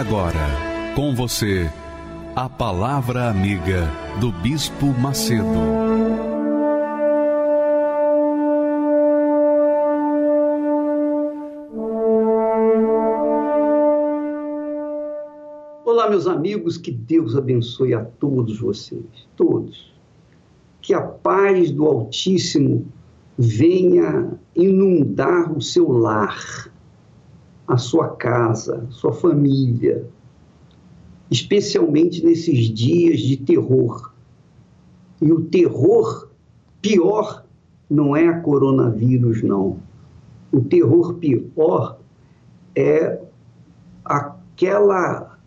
Agora, com você, a Palavra Amiga do Bispo Macedo. Olá, meus amigos, que Deus abençoe a todos vocês, todos. Que a paz do Altíssimo venha inundar o seu lar, a sua casa, sua família, especialmente nesses dias de terror. E o terror pior não é a coronavírus, não. O terror pior é aquela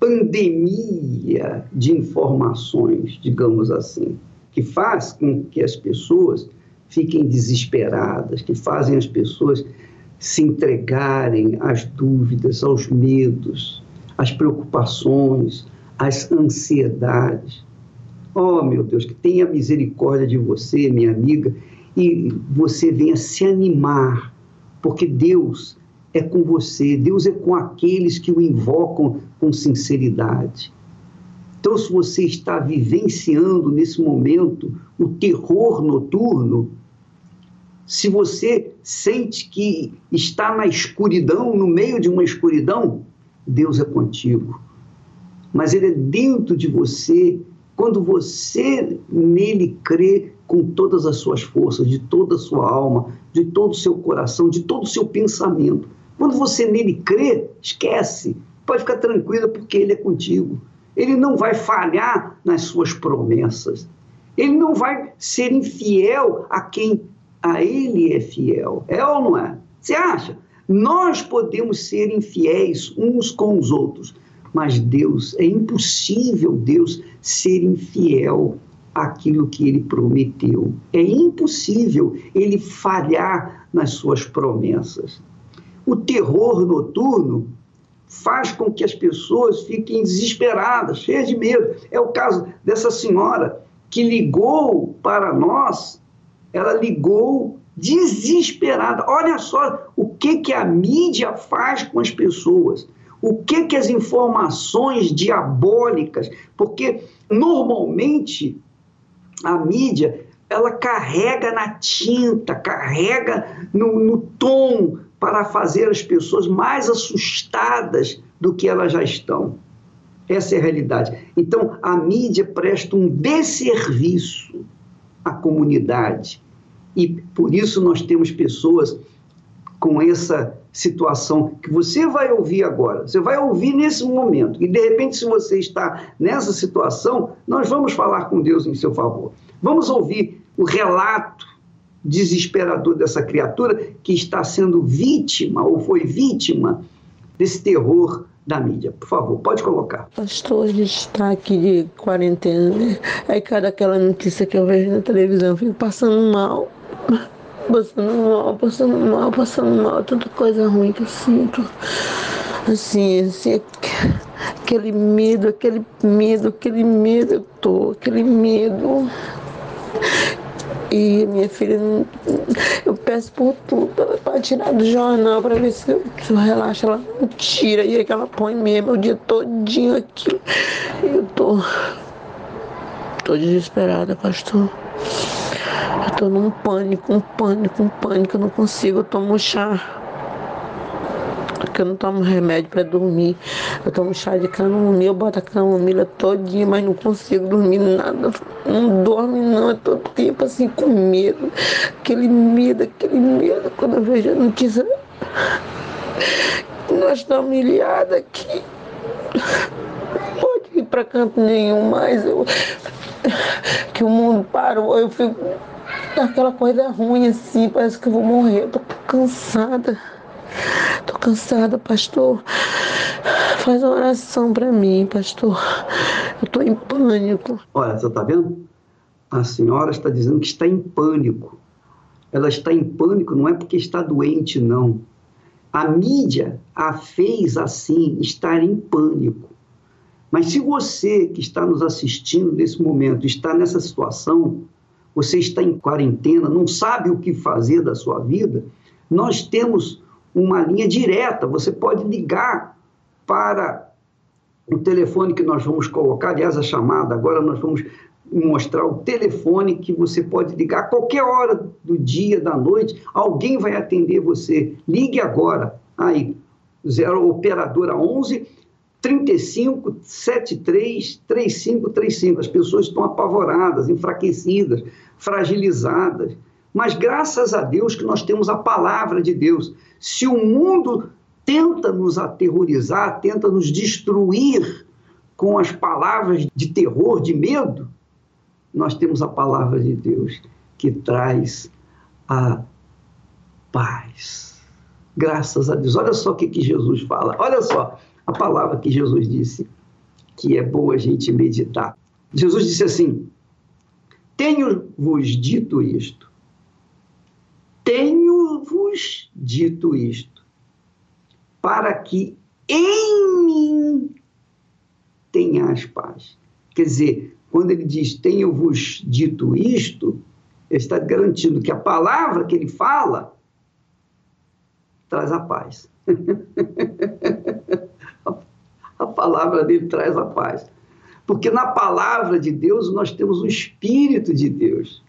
pandemia de informações, digamos assim, que faz com que as pessoas fiquem desesperadas, que fazem as pessoas se entregarem às dúvidas, aos medos, as preocupações, as ansiedades. Oh, meu Deus, que tenha misericórdia de você, minha amiga, e você venha se animar, porque Deus é com você, Deus é com aqueles que o invocam com sinceridade. Então, se você está vivenciando nesse momento o terror noturno, se você sente que está na escuridão, no meio de uma escuridão, Deus é contigo. Mas Ele é dentro de você, quando você nele crê com todas as suas forças, de toda a sua alma, de todo o seu coração, de todo o seu pensamento. Quando você nele crê, esquece, pode ficar tranquila porque Ele é contigo. Ele não vai falhar nas suas promessas. Ele não vai ser infiel a quem a Ele é fiel. É ou não é? Você acha? Nós podemos ser infiéis uns com os outros, mas Deus, é impossível Deus ser infiel àquilo que ele prometeu. É impossível ele falhar nas suas promessas. O terror noturno faz com que as pessoas fiquem desesperadas, cheias de medo. É o caso dessa senhora que ligou para nós, ela ligou desesperada. Olha só o que, que a mídia faz com as pessoas. O que, que as informações diabólicas, porque normalmente a mídia ela carrega na tinta, carrega no, no tom para fazer as pessoas mais assustadas do que elas já estão. Essa é a realidade. Então, a mídia presta um desserviço à comunidade e por isso nós temos pessoas com essa situação que você vai ouvir agora, você vai ouvir nesse momento, e de repente, se você está nessa situação, nós vamos falar com Deus em seu favor. Vamos ouvir o relato desesperador dessa criatura que está sendo vítima ou foi vítima desse terror da mídia. Por favor, pode colocar. Pastor, a gente está aqui de quarentena, né? Aí cada aquela notícia que eu vejo na televisão, eu fico passando mal passando mal, passando mal, passando mal, tanta coisa ruim que eu sinto. Assim, assim, aquele medo, aquele medo, aquele medo eu tô, aquele medo. E minha filha, eu peço por tudo para tirar do jornal para ver se eu, eu relaxo, ela não tira. E aí que ela põe mesmo o dia todinho aqui. Eu tô, tô desesperada, pastor. Eu tô num pânico, um pânico, um pânico, eu não consigo, eu tomo chá. Porque eu não tomo remédio para dormir. Eu tomo chá de camomila, eu boto a camomila todinha, mas não consigo dormir nada. Não dorme não, eu tô tempo assim com medo. Aquele medo, aquele medo, quando eu vejo a notícia. Nós estamos humilhados aqui. Ir para canto nenhum mais. Eu, que o mundo parou, eu fico aquela coisa ruim assim, parece que eu vou morrer, eu tô cansada. Tô cansada, pastor. Faz uma oração para mim, pastor. Eu tô em pânico. Olha, você tá vendo? A senhora está dizendo que está em pânico. Ela está em pânico não é porque está doente, não. A mídia a fez assim, estar em pânico. Mas se você que está nos assistindo nesse momento está nessa situação, você está em quarentena, não sabe o que fazer da sua vida, nós temos uma linha direta. Você pode ligar para o telefone que nós vamos colocar, aliás, a chamada, agora nós vamos mostrar o telefone que você pode ligar a qualquer hora do dia, da noite, alguém vai atender você. Ligue agora. Aí, zero operadora 11 35 73 35 35. As pessoas estão apavoradas, enfraquecidas, fragilizadas. Mas graças a Deus que nós temos a palavra de Deus. Se o mundo tenta nos aterrorizar, tenta nos destruir com as palavras de terror, de medo, nós temos a palavra de Deus que traz a paz. Graças a Deus. Olha só o que, que Jesus fala. Olha só a palavra que Jesus disse, que é boa a gente meditar. Jesus disse assim: Tenho-vos dito isto. Tenho-vos dito isto, para que em mim tenhas paz. Quer dizer, quando ele diz tenho-vos dito isto, ele está garantindo que a palavra que ele fala traz a paz. palavra dele traz a paz. Porque na palavra de Deus nós temos o Espírito de Deus.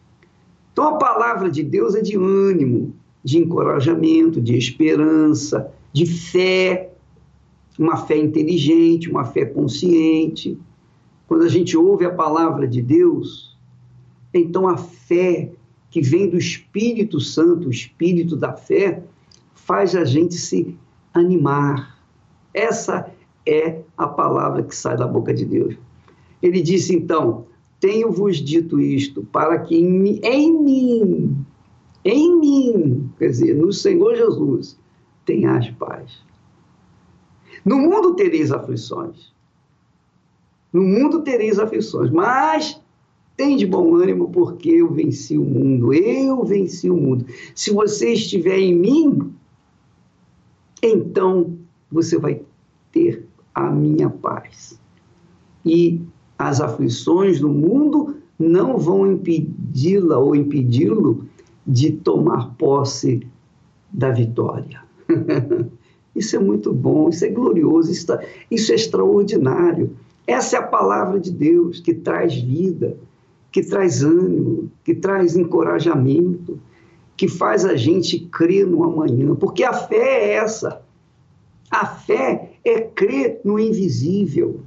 Então a palavra de Deus é de ânimo, de encorajamento, de esperança, de fé, uma fé inteligente, uma fé consciente. Quando a gente ouve a palavra de Deus, então a fé que vem do Espírito Santo, o Espírito da fé, faz a gente se animar. Essa é a palavra que sai da boca de Deus. Ele disse então: Tenho-vos dito isto para que em mim, em mim, em mim, quer dizer, no Senhor Jesus, tenhas paz. No mundo tereis aflições. No mundo tereis aflições, mas tem de bom ânimo porque eu venci o mundo. Eu venci o mundo. Se você estiver em mim, então você vai ter a minha paz. E as aflições do mundo não vão impedi-la ou impedi-lo de tomar posse da vitória. isso é muito bom, isso é glorioso, isso, tá, isso é extraordinário. Essa é a palavra de Deus que traz vida, que traz ânimo, que traz encorajamento, que faz a gente crer no amanhã, porque a fé é essa. A fé é crer no invisível,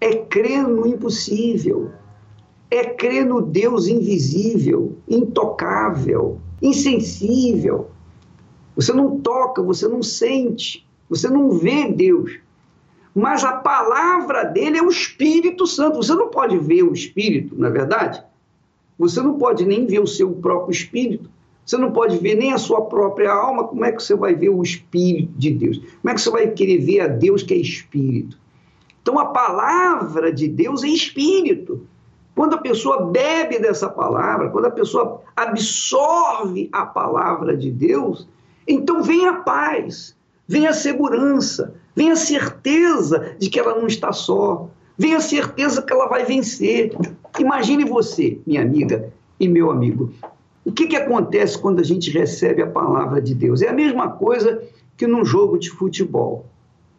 é crer no impossível, é crer no Deus invisível, intocável, insensível. Você não toca, você não sente, você não vê Deus, mas a palavra dele é o Espírito Santo. Você não pode ver o Espírito, na é verdade? Você não pode nem ver o seu próprio Espírito. Você não pode ver nem a sua própria alma. Como é que você vai ver o Espírito de Deus? Como é que você vai querer ver a Deus que é Espírito? Então a palavra de Deus é Espírito. Quando a pessoa bebe dessa palavra, quando a pessoa absorve a palavra de Deus, então vem a paz, vem a segurança, vem a certeza de que ela não está só, vem a certeza que ela vai vencer. Imagine você, minha amiga e meu amigo, o que, que acontece quando a gente recebe a palavra de Deus? É a mesma coisa que num jogo de futebol.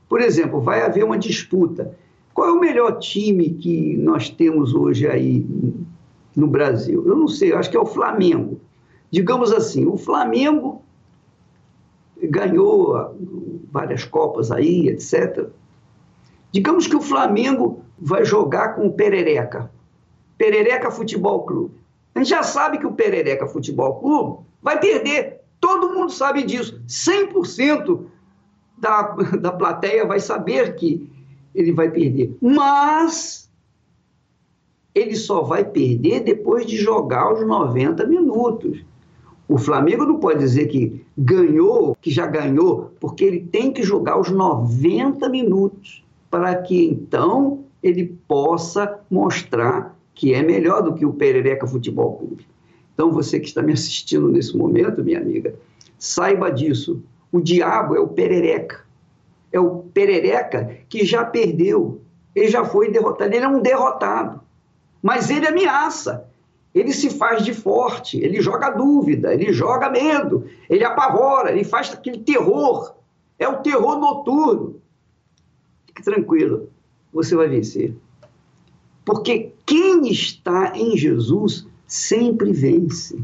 Por exemplo, vai haver uma disputa. Qual é o melhor time que nós temos hoje aí no Brasil? Eu não sei, eu acho que é o Flamengo. Digamos assim, o Flamengo ganhou várias Copas aí, etc. Digamos que o Flamengo vai jogar com o Perereca. Perereca Futebol Clube. A gente já sabe que o Perereca Futebol Clube vai perder. Todo mundo sabe disso. 100% da, da plateia vai saber que ele vai perder. Mas ele só vai perder depois de jogar os 90 minutos. O Flamengo não pode dizer que ganhou, que já ganhou, porque ele tem que jogar os 90 minutos para que então ele possa mostrar que é melhor do que o Perereca Futebol Clube. Então, você que está me assistindo nesse momento, minha amiga, saiba disso. O diabo é o Perereca. É o Perereca que já perdeu. Ele já foi derrotado. Ele é um derrotado. Mas ele ameaça ele se faz de forte, ele joga dúvida, ele joga medo, ele apavora, ele faz aquele terror. É o terror noturno. Fique tranquilo, você vai vencer. Porque quem está em Jesus sempre vence.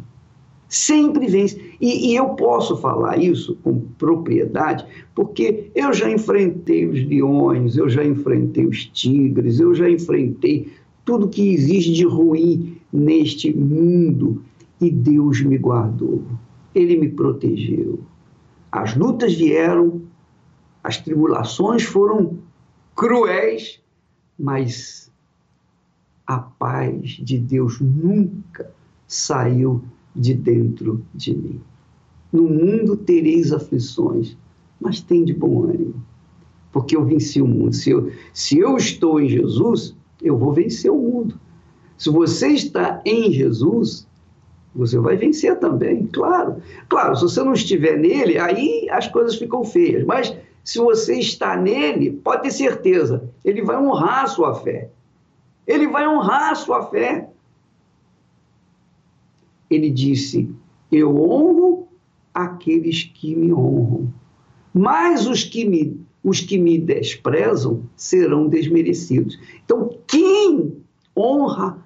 Sempre vence. E, e, eu posso falar isso com propriedade, porque eu já enfrentei os leões, eu já enfrentei os tigres, eu já enfrentei tudo que existe de ruim neste mundo e Deus me guardou. Ele me protegeu. As lutas vieram, as tribulações foram cruéis, mas a paz de Deus nunca saiu de dentro de mim. No mundo tereis aflições, mas tem de bom ânimo, porque eu venci o mundo. Se eu, se eu estou em Jesus, eu vou vencer o mundo. Se você está em Jesus, você vai vencer também, claro. Claro, se você não estiver nele, aí as coisas ficam feias. Mas se você está nele, pode ter certeza, ele vai honrar a sua fé. Ele vai honrar a sua fé. Ele disse: Eu honro aqueles que me honram, mas os que me, os que me desprezam serão desmerecidos. Então, quem honra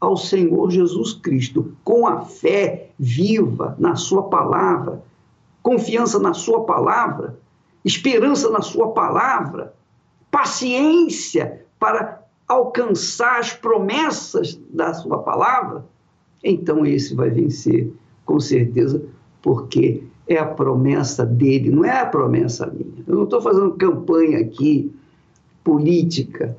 ao Senhor Jesus Cristo com a fé viva na Sua palavra, confiança na Sua palavra, esperança na Sua palavra, paciência para alcançar as promessas da Sua palavra, então esse vai vencer, com certeza, porque é a promessa dele, não é a promessa minha. Eu não estou fazendo campanha aqui política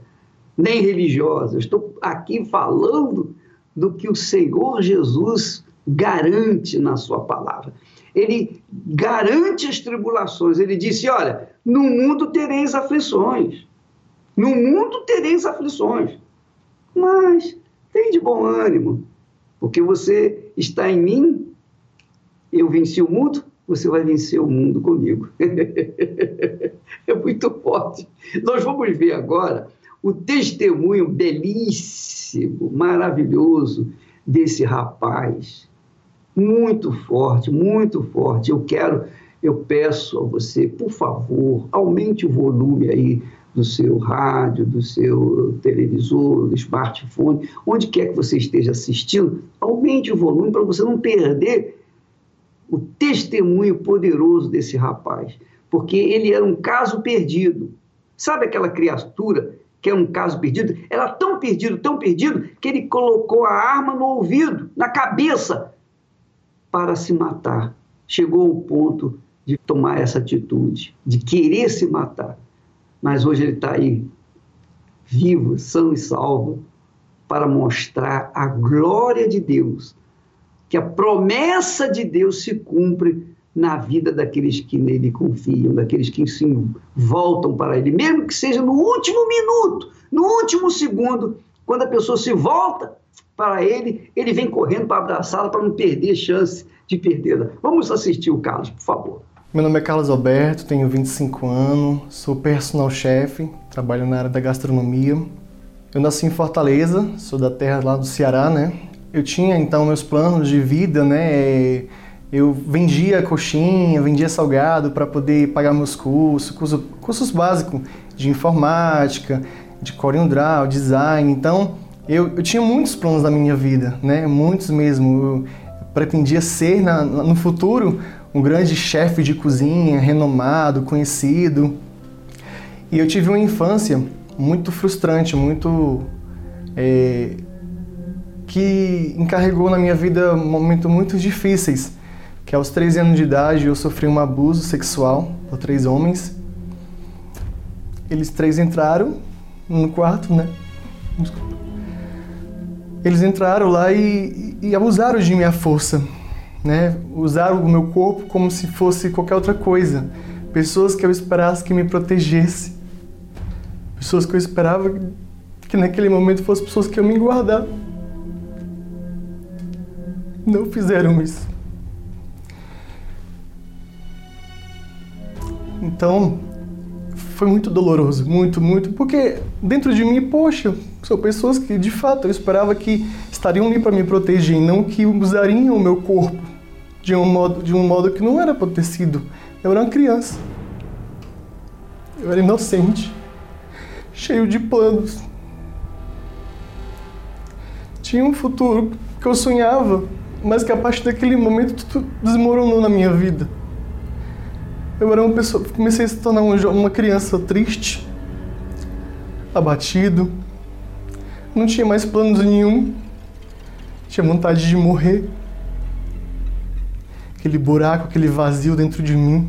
nem religiosa. estou aqui falando do que o Senhor Jesus garante na sua palavra. Ele garante as tribulações. Ele disse: Olha, no mundo tereis aflições. No mundo tereis aflições. Mas tem de bom ânimo, porque você está em mim, eu venci o mundo, você vai vencer o mundo comigo. é muito forte. Nós vamos ver agora o testemunho belíssimo, maravilhoso desse rapaz. Muito forte, muito forte. Eu quero, eu peço a você, por favor, aumente o volume aí do seu rádio, do seu televisor, do smartphone, onde quer que você esteja assistindo, aumente o volume para você não perder o testemunho poderoso desse rapaz, porque ele era um caso perdido. Sabe aquela criatura que é um caso perdido, era tão perdido, tão perdido, que ele colocou a arma no ouvido, na cabeça, para se matar. Chegou ao ponto de tomar essa atitude, de querer se matar. Mas hoje ele está aí, vivo, são e salvo, para mostrar a glória de Deus, que a promessa de Deus se cumpre na vida daqueles que nele confiam, daqueles que se voltam para ele, mesmo que seja no último minuto, no último segundo, quando a pessoa se volta para ele, ele vem correndo para abraçá-la para não perder chance de perdê-la. Vamos assistir o Carlos, por favor. Meu nome é Carlos Alberto, tenho 25 anos, sou personal chefe, trabalho na área da gastronomia. Eu nasci em Fortaleza, sou da terra lá do Ceará, né? Eu tinha então meus planos de vida, né? Eu vendia coxinha, vendia salgado para poder pagar meus cursos, cursos, cursos básicos de informática, de CorelDRAW, design. Então, eu, eu, tinha muitos planos na minha vida, né? Muitos mesmo. Eu pretendia ser na, no futuro um grande chefe de cozinha, renomado, conhecido. E eu tive uma infância muito frustrante, muito é, que encarregou na minha vida momentos muito difíceis que aos 13 anos de idade eu sofri um abuso sexual por três homens. Eles três entraram no quarto, né? Eles entraram lá e, e abusaram de minha força, né? Usaram o meu corpo como se fosse qualquer outra coisa. Pessoas que eu esperasse que me protegesse. Pessoas que eu esperava que naquele momento fossem pessoas que eu me guardar. Não fizeram isso. Então, foi muito doloroso, muito, muito, porque dentro de mim, poxa, são pessoas que de fato eu esperava que estariam ali para me proteger, não que usariam o meu corpo de um modo, de um modo que não era para ter sido. Eu era uma criança. Eu era inocente, cheio de planos. Tinha um futuro que eu sonhava, mas que a partir daquele momento tudo desmoronou na minha vida. Eu era uma pessoa, comecei a se tornar uma criança triste, abatido, não tinha mais planos nenhum, tinha vontade de morrer. Aquele buraco, aquele vazio dentro de mim,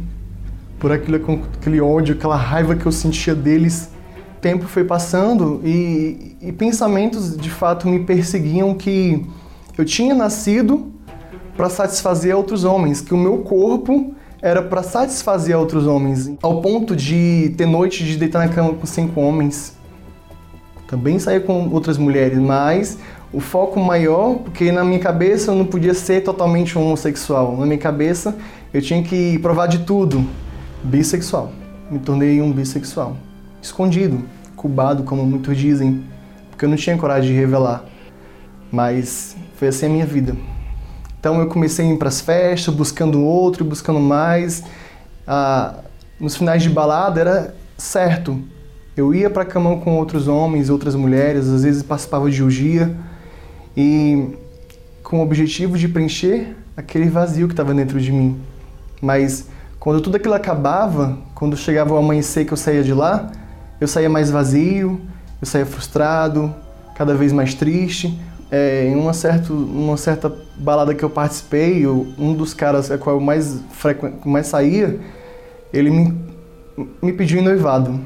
por aquilo, aquele ódio, aquela raiva que eu sentia deles. O tempo foi passando e, e pensamentos de fato me perseguiam que eu tinha nascido para satisfazer outros homens, que o meu corpo era para satisfazer outros homens, ao ponto de ter noite de deitar na cama com cinco homens. Também saía com outras mulheres, mas o foco maior, porque na minha cabeça eu não podia ser totalmente homossexual. Na minha cabeça eu tinha que provar de tudo. Bissexual. Me tornei um bissexual. Escondido, cubado, como muitos dizem, porque eu não tinha coragem de revelar. Mas foi assim a minha vida. Então eu comecei a ir para as festas, buscando outro, buscando mais. Ah, nos finais de balada era certo. Eu ia para a cama com outros homens, outras mulheres, às vezes participava de orgia e com o objetivo de preencher aquele vazio que estava dentro de mim. Mas quando tudo aquilo acabava, quando chegava o amanhecer que eu saía de lá, eu saía mais vazio, eu saía frustrado, cada vez mais triste, é, em uma, certo, uma certa balada que eu participei, um dos caras a qual eu mais, mais saía, ele me, me pediu em noivado.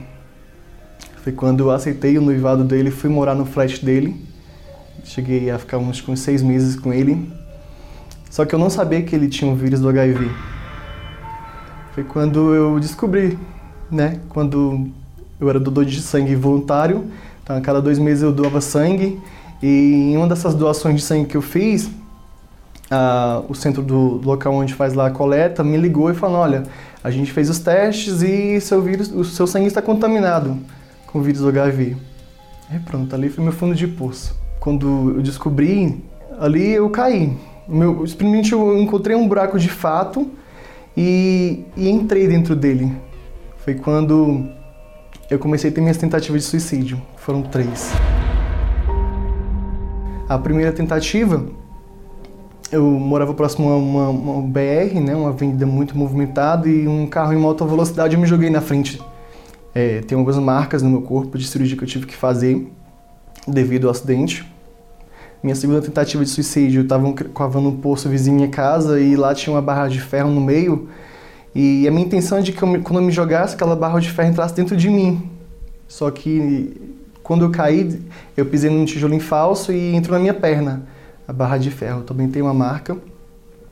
Foi quando eu aceitei o noivado dele, fui morar no flat dele. Cheguei a ficar uns, uns seis meses com ele. Só que eu não sabia que ele tinha o vírus do HIV. Foi quando eu descobri, né? Quando eu era doador de sangue voluntário. Então, a cada dois meses eu doava sangue e em uma dessas doações de sangue que eu fiz, uh, o centro do local onde faz lá a coleta me ligou e falou: olha, a gente fez os testes e seu vírus, o seu sangue está contaminado com o vírus do HIV. E pronto, ali foi meu fundo de poço. Quando eu descobri, ali eu caí. Meu, simplesmente eu encontrei um buraco de fato e, e entrei dentro dele. Foi quando eu comecei a ter minhas tentativas de suicídio. Foram três. A primeira tentativa, eu morava próximo a uma, uma BR, né, uma avenida muito movimentada, e um carro em alta velocidade eu me joguei na frente. É, tem algumas marcas no meu corpo de cirurgia que eu tive que fazer devido ao acidente. Minha segunda tentativa de suicídio, eu estava cavando um poço vizinho à minha casa e lá tinha uma barra de ferro no meio. E a minha intenção é de que eu, quando eu me jogasse, aquela barra de ferro entrasse dentro de mim. Só que quando eu caí, eu pisei num tijolinho falso e entrou na minha perna a barra de ferro. também tem uma marca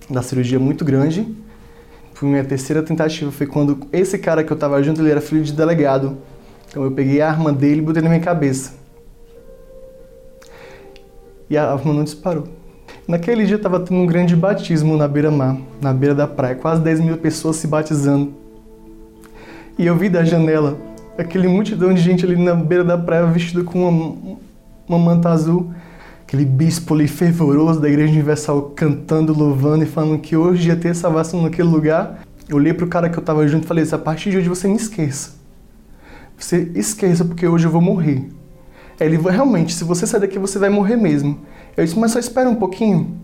da cirurgia muito grande. Foi minha terceira tentativa, foi quando esse cara que eu estava junto, ele era filho de delegado. Então eu peguei a arma dele e botei na minha cabeça. E a arma não disparou. Naquele dia estava tendo um grande batismo na beira-mar, na beira da praia, quase 10 mil pessoas se batizando. E eu vi da janela aquele multidão de gente ali na beira da praia vestido com uma, uma manta azul. Aquele bispo ali fervoroso da Igreja Universal cantando, louvando e falando que hoje ia ter salvação naquele lugar. Eu olhei pro cara que eu tava junto e falei: a partir de hoje você me esqueça. Você esqueça porque hoje eu vou morrer. Ele realmente, se você sair daqui você vai morrer mesmo. Eu disse: mas só espera um pouquinho,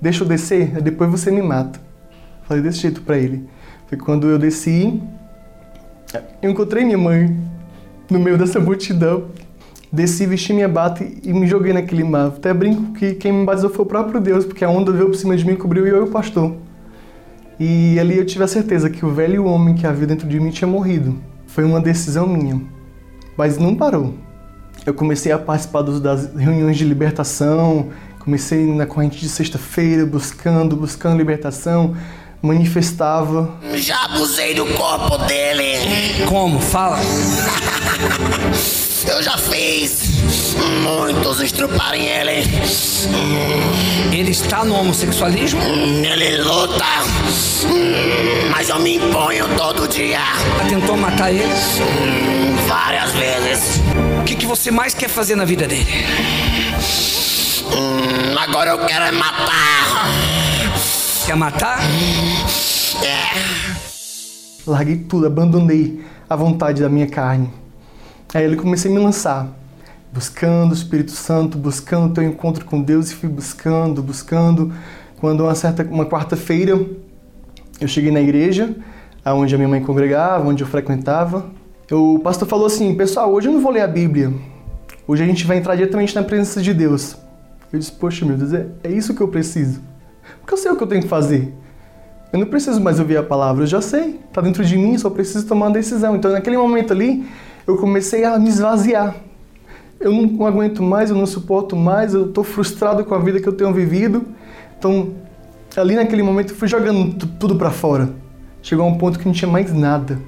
deixa eu descer, depois você me mata. Falei desse jeito para ele. Foi quando eu desci, eu encontrei minha mãe no meio dessa multidão. Desci, vesti minha bata e me joguei naquele mar. Até brinco que quem me batizou foi o próprio Deus, porque a onda veio por cima de mim, cobriu eu e o pastor. E ali eu tive a certeza que o velho homem que havia dentro de mim tinha morrido. Foi uma decisão minha. Mas não parou. Eu comecei a participar das reuniões de libertação, Comecei na corrente de sexta-feira, buscando, buscando libertação, manifestava. Já abusei do corpo dele. Como? Fala. Eu já fiz muitos estruparem ele. Ele está no homossexualismo? Ele luta, mas eu me imponho todo dia. Tentou matar ele? Várias vezes. O que, que você mais quer fazer na vida dele? Hum, agora eu quero é matar. Quer matar? É. Larguei tudo, abandonei a vontade da minha carne. Aí ele comecei a me lançar, buscando o Espírito Santo, buscando o teu encontro com Deus e fui buscando, buscando. Quando uma certa uma quarta-feira eu cheguei na igreja, onde a minha mãe congregava, onde eu frequentava, o pastor falou assim: "Pessoal, hoje eu não vou ler a Bíblia. Hoje a gente vai entrar diretamente na presença de Deus." Eu disse: "Poxa, meu Deus, é, é isso que eu preciso. Porque eu sei o que eu tenho que fazer." Eu não preciso mais ouvir a palavra, eu já sei, está dentro de mim, só preciso tomar uma decisão. Então, naquele momento ali, eu comecei a me esvaziar. Eu não aguento mais, eu não suporto mais, eu estou frustrado com a vida que eu tenho vivido. Então, ali naquele momento, eu fui jogando tudo para fora. Chegou a um ponto que não tinha mais nada,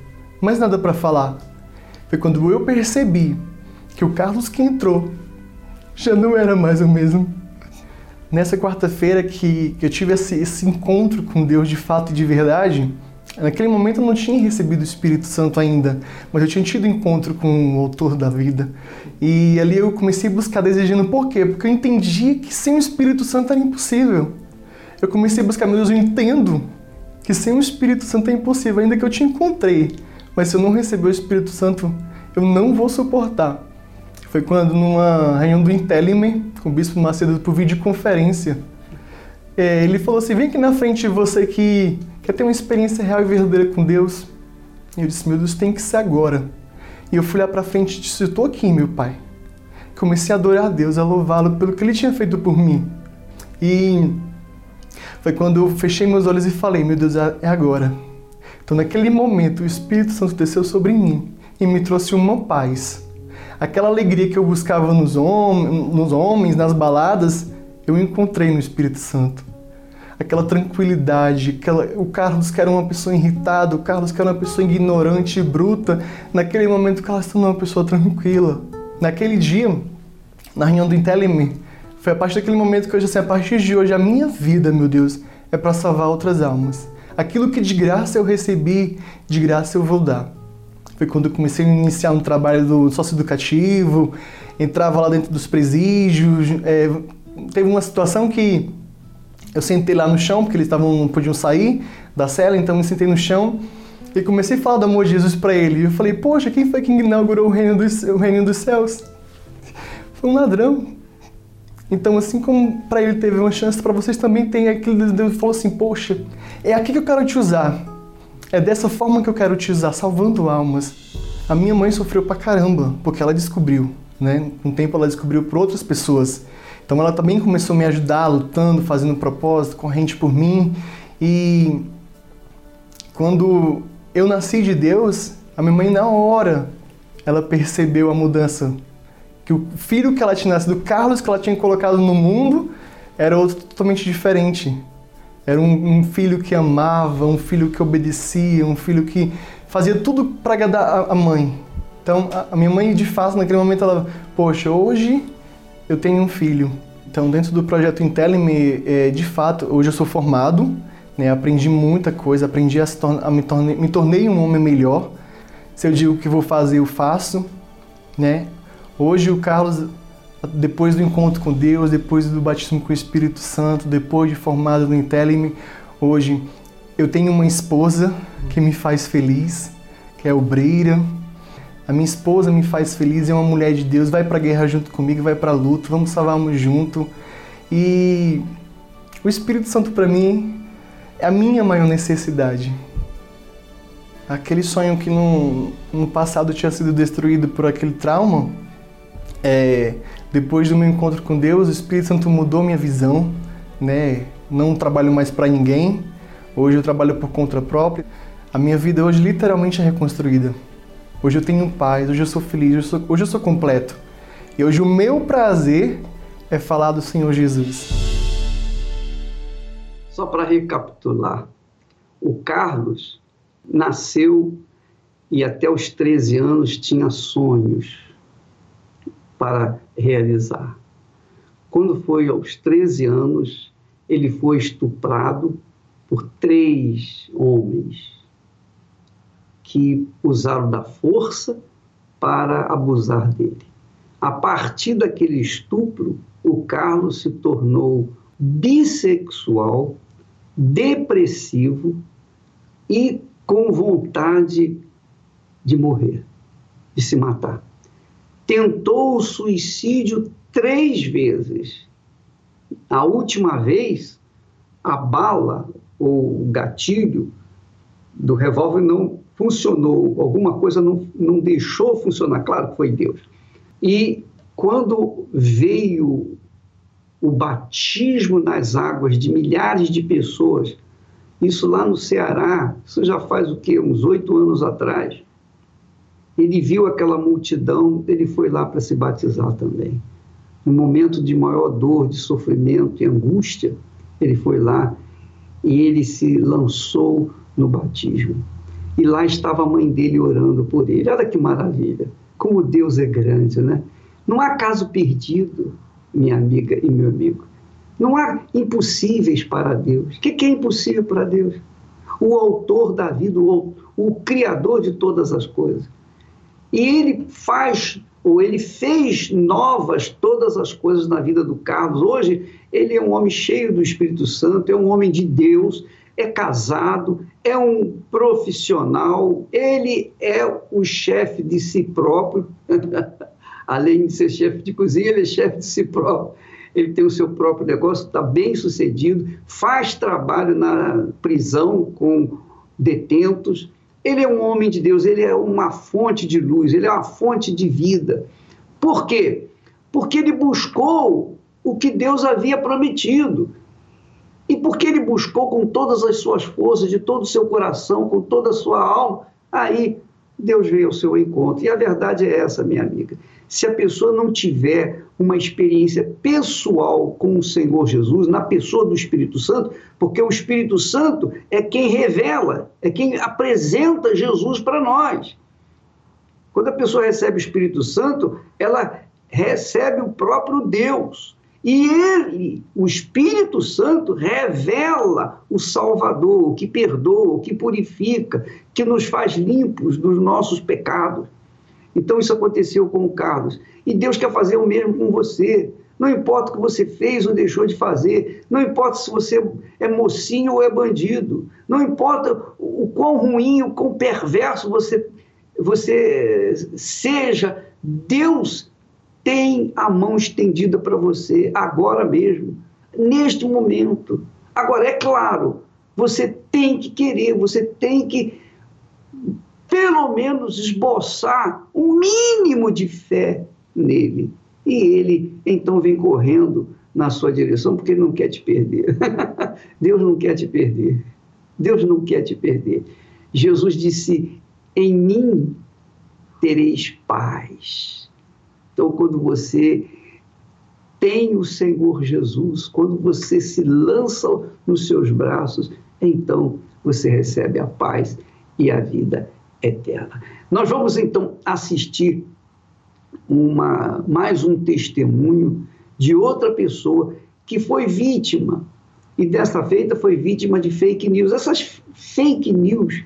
mais nada para falar. Foi quando eu percebi que o Carlos que entrou já não era mais o mesmo. Nessa quarta-feira que, que eu tive esse, esse encontro com Deus de fato e de verdade, Naquele momento eu não tinha recebido o Espírito Santo ainda, mas eu tinha tido encontro com o autor da vida. E ali eu comecei a buscar desejando por quê? Porque eu entendi que sem o Espírito Santo era impossível. Eu comecei a buscar, meu Deus, eu entendo que sem o Espírito Santo é impossível, ainda que eu te encontrei. Mas se eu não receber o Espírito Santo, eu não vou suportar. Foi quando numa reunião do Intelime, com o Bispo Macedo por videoconferência, é, ele falou assim, vem aqui na frente você que quer ter uma experiência real e verdadeira com Deus? E eu disse, meu Deus, tem que ser agora. E eu fui lá para frente e disse, estou aqui, meu Pai. Comecei a adorar a Deus, a louvá-lo pelo que Ele tinha feito por mim. E foi quando eu fechei meus olhos e falei, meu Deus, é agora. Então naquele momento o Espírito Santo desceu sobre mim e me trouxe uma paz. Aquela alegria que eu buscava nos, hom nos homens, nas baladas, eu encontrei no Espírito Santo aquela tranquilidade, aquela, o Carlos que era uma pessoa irritada, o Carlos que era uma pessoa ignorante e bruta, naquele momento o Carlos se tornou uma pessoa tranquila. Naquele dia, na reunião do Intelime, foi a partir daquele momento que eu já sei, a partir de hoje, a minha vida, meu Deus, é para salvar outras almas. Aquilo que de graça eu recebi, de graça eu vou dar. Foi quando eu comecei a iniciar um trabalho do sócio-educativo, entrava lá dentro dos presídios. É, teve uma situação que eu sentei lá no chão, porque eles tavam, não podiam sair da cela, então eu sentei no chão e comecei a falar do amor de Jesus para ele. E eu falei, poxa, quem foi que inaugurou o reino dos, o reino dos céus? Foi um ladrão. Então, assim como para ele teve uma chance, para vocês também tem aquele Deus falou assim, poxa, é aqui que eu quero te usar. É dessa forma que eu quero te usar, salvando almas. A minha mãe sofreu pra caramba, porque ela descobriu, né? O tempo ela descobriu por outras pessoas. Então ela também começou a me ajudar, lutando, fazendo propósito, corrente por mim. E quando eu nasci de Deus, a minha mãe na hora ela percebeu a mudança. Que o filho que ela tinha nascido, Carlos que ela tinha colocado no mundo, era outro totalmente diferente. Era um, um filho que amava, um filho que obedecia, um filho que fazia tudo para agradar a, a mãe. Então a, a minha mãe de fato naquele momento ela, poxa, hoje eu tenho um filho. Então, dentro do projeto Intelime, é, de fato, hoje eu sou formado, né, aprendi muita coisa, aprendi a, a me, tornei, me tornei um homem melhor. Se eu digo que vou fazer, eu faço. Né? Hoje o Carlos, depois do encontro com Deus, depois do batismo com o Espírito Santo, depois de formado no Intelime, hoje eu tenho uma esposa que me faz feliz, que é obreira, a minha esposa me faz feliz, é uma mulher de Deus, vai para a guerra junto comigo, vai para a luta, vamos salvarmos junto. E o Espírito Santo para mim é a minha maior necessidade. Aquele sonho que no, no passado tinha sido destruído por aquele trauma, é, depois do meu encontro com Deus, o Espírito Santo mudou minha visão, né? Não trabalho mais para ninguém. Hoje eu trabalho por conta própria. A minha vida hoje literalmente é reconstruída. Hoje eu tenho paz, hoje eu sou feliz, hoje eu sou, hoje eu sou completo. E hoje o meu prazer é falar do Senhor Jesus. Só para recapitular, o Carlos nasceu e até os 13 anos tinha sonhos para realizar. Quando foi aos 13 anos, ele foi estuprado por três homens que usaram da força para abusar dele. A partir daquele estupro, o Carlos se tornou bissexual, depressivo e com vontade de morrer, de se matar. Tentou o suicídio três vezes. A última vez, a bala ou o gatilho do revólver não funcionou, alguma coisa não, não deixou funcionar, claro que foi Deus. E quando veio o batismo nas águas de milhares de pessoas, isso lá no Ceará, isso já faz o quê? Uns oito anos atrás. Ele viu aquela multidão, ele foi lá para se batizar também. No momento de maior dor, de sofrimento e angústia, ele foi lá e ele se lançou no batismo. E lá estava a mãe dele orando por ele. Olha que maravilha! Como Deus é grande, né? Não há caso perdido, minha amiga e meu amigo. Não há impossíveis para Deus. O que é impossível para Deus? O autor da vida, o, o criador de todas as coisas. E ele faz, ou ele fez novas todas as coisas na vida do Carlos. Hoje, ele é um homem cheio do Espírito Santo, é um homem de Deus, é casado, é um profissional, ele é o chefe de si próprio. Além de ser chefe de cozinha, ele é chefe de si próprio. Ele tem o seu próprio negócio, está bem sucedido, faz trabalho na prisão com detentos. Ele é um homem de Deus, ele é uma fonte de luz, ele é uma fonte de vida. Por quê? Porque ele buscou o que Deus havia prometido. E porque ele buscou com todas as suas forças, de todo o seu coração, com toda a sua alma, aí Deus veio ao seu encontro. E a verdade é essa, minha amiga. Se a pessoa não tiver uma experiência pessoal com o Senhor Jesus, na pessoa do Espírito Santo, porque o Espírito Santo é quem revela, é quem apresenta Jesus para nós. Quando a pessoa recebe o Espírito Santo, ela recebe o próprio Deus. E ele, o Espírito Santo, revela o Salvador, que perdoa, que purifica, que nos faz limpos dos nossos pecados. Então isso aconteceu com o Carlos. E Deus quer fazer o mesmo com você. Não importa o que você fez ou deixou de fazer, não importa se você é mocinho ou é bandido, não importa o quão ruim, o quão perverso você, você seja, Deus tem a mão estendida para você agora mesmo, neste momento. Agora, é claro, você tem que querer, você tem que, pelo menos, esboçar um mínimo de fé nele. E ele então vem correndo na sua direção porque ele não quer te perder. Deus não quer te perder. Deus não quer te perder. Jesus disse: Em mim tereis paz. Então, quando você tem o Senhor Jesus, quando você se lança nos seus braços, então você recebe a paz e a vida eterna. Nós vamos então assistir uma, mais um testemunho de outra pessoa que foi vítima e desta feita foi vítima de fake news. Essas fake news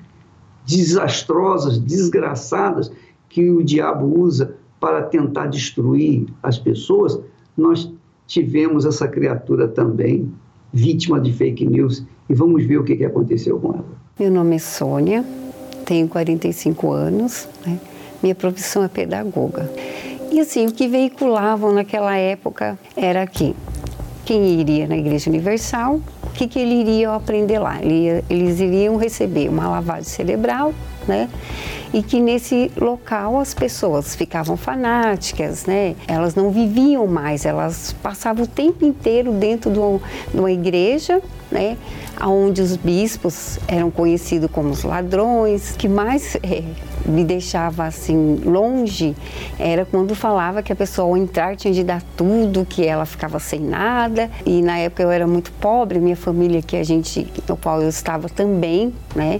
desastrosas, desgraçadas que o diabo usa para tentar destruir as pessoas, nós tivemos essa criatura também vítima de fake news e vamos ver o que, aconteceu com ela. Meu nome é Sônia, tenho 45 anos, né? minha profissão é pedagoga. E assim, o que veiculavam naquela época era que quem iria na Igreja Universal, o que, que ele iria aprender lá? Eles iriam receber uma lavagem cerebral, né? E que nesse local as pessoas ficavam fanáticas, né? Elas não viviam mais, elas passavam o tempo inteiro dentro de uma igreja, né? Onde os bispos eram conhecidos como os ladrões, que mais é, me deixava assim longe era quando falava que a pessoa ao entrar tinha de dar tudo, que ela ficava sem nada. E na época eu era muito pobre, minha família que a gente, no qual eu estava também, né?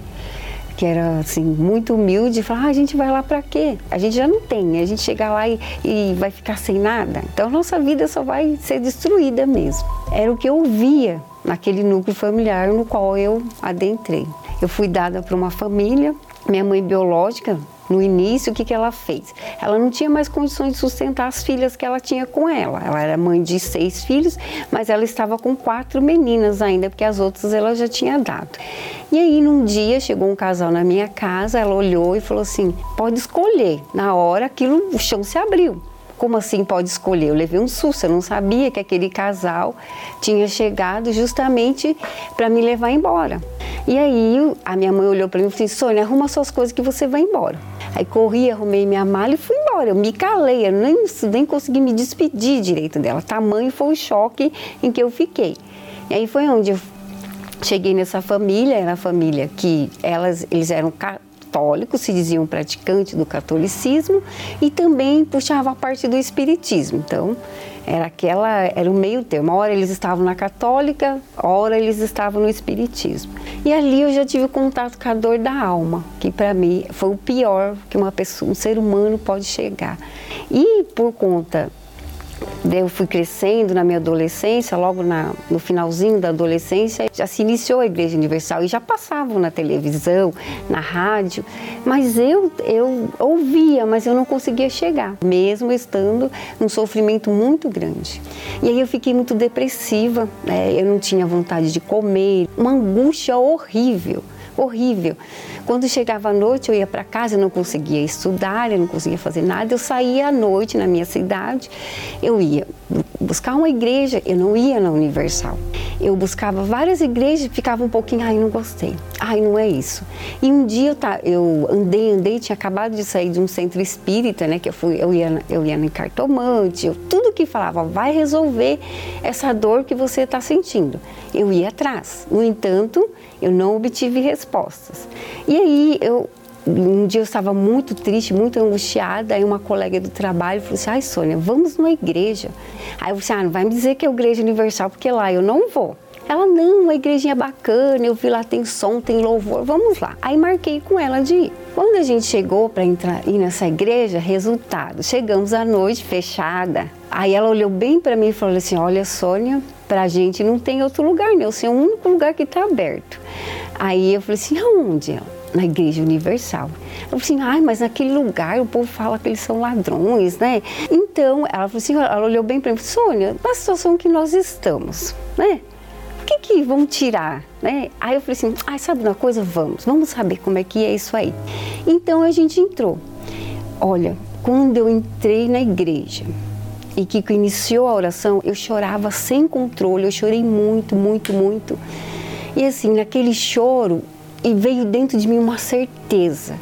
Que era assim muito humilde, falar, ah, a gente vai lá para quê? A gente já não tem, a gente chega lá e, e vai ficar sem nada. Então nossa vida só vai ser destruída mesmo. Era o que eu via naquele núcleo familiar no qual eu adentrei. Eu fui dada para uma família minha mãe biológica, no início, o que, que ela fez? Ela não tinha mais condições de sustentar as filhas que ela tinha com ela. Ela era mãe de seis filhos, mas ela estava com quatro meninas ainda, porque as outras ela já tinha dado. E aí, num dia, chegou um casal na minha casa, ela olhou e falou assim: pode escolher. Na hora, aquilo, o chão se abriu. Como assim pode escolher? Eu levei um susto, eu não sabia que aquele casal tinha chegado justamente para me levar embora. E aí a minha mãe olhou para mim e falou assim, Sônia, arruma suas coisas que você vai embora. Aí corri, arrumei minha mala e fui embora. Eu me calei, eu nem, nem consegui me despedir direito dela. Tamanho foi o choque em que eu fiquei. E aí foi onde eu cheguei nessa família, era a família que elas, eles eram católicos, se diziam praticantes do catolicismo e também puxava a parte do espiritismo. Então, era aquela, era o meio termo. Uma hora eles estavam na católica, hora eles estavam no espiritismo. E ali eu já tive contato com a dor da alma, que para mim foi o pior que uma pessoa, um ser humano pode chegar. E por conta eu fui crescendo na minha adolescência, logo na, no finalzinho da adolescência, já se iniciou a Igreja Universal e já passavam na televisão, na rádio, mas eu, eu ouvia, mas eu não conseguia chegar, mesmo estando num sofrimento muito grande. E aí eu fiquei muito depressiva, né? eu não tinha vontade de comer, uma angústia horrível horrível. Quando chegava a noite, eu ia para casa, eu não conseguia estudar, eu não conseguia fazer nada. Eu saía à noite na minha cidade, eu ia buscar uma igreja, eu não ia na Universal. Eu buscava várias igrejas, ficava um pouquinho, ai, não gostei, ai, não é isso. E um dia eu, tá, eu andei, andei, tinha acabado de sair de um centro espírita, né, que eu fui, eu ia, eu ia no cartomante, eu, tudo que falava, vai resolver essa dor que você está sentindo. Eu ia atrás. No entanto, eu não obtive respostas. E aí eu um dia eu estava muito triste, muito angustiada, aí uma colega do trabalho falou assim, ai Sônia, vamos numa igreja. Aí eu disse, ah, não vai me dizer que é Igreja Universal, porque lá eu não vou. Ela, não, uma igrejinha bacana, eu vi lá tem som, tem louvor, vamos lá. Aí marquei com ela de ir. Quando a gente chegou para entrar ir nessa igreja, resultado, chegamos à noite fechada. Aí ela olhou bem para mim e falou assim: Olha, Sônia, para a gente não tem outro lugar, né? O é o único lugar que está aberto. Aí eu falei assim: Aonde? Na Igreja Universal. Eu falei assim, ai, mas naquele lugar o povo fala que eles são ladrões, né? Então, ela falou assim, ela olhou bem para mim, Sônia, na situação que nós estamos, né? O que que vão tirar, né? Aí eu falei assim, ai, sabe uma coisa? Vamos, vamos saber como é que é isso aí. Então a gente entrou. Olha, quando eu entrei na igreja, e que iniciou a oração, eu chorava sem controle, eu chorei muito, muito, muito. E assim, naquele choro, e veio dentro de mim uma certeza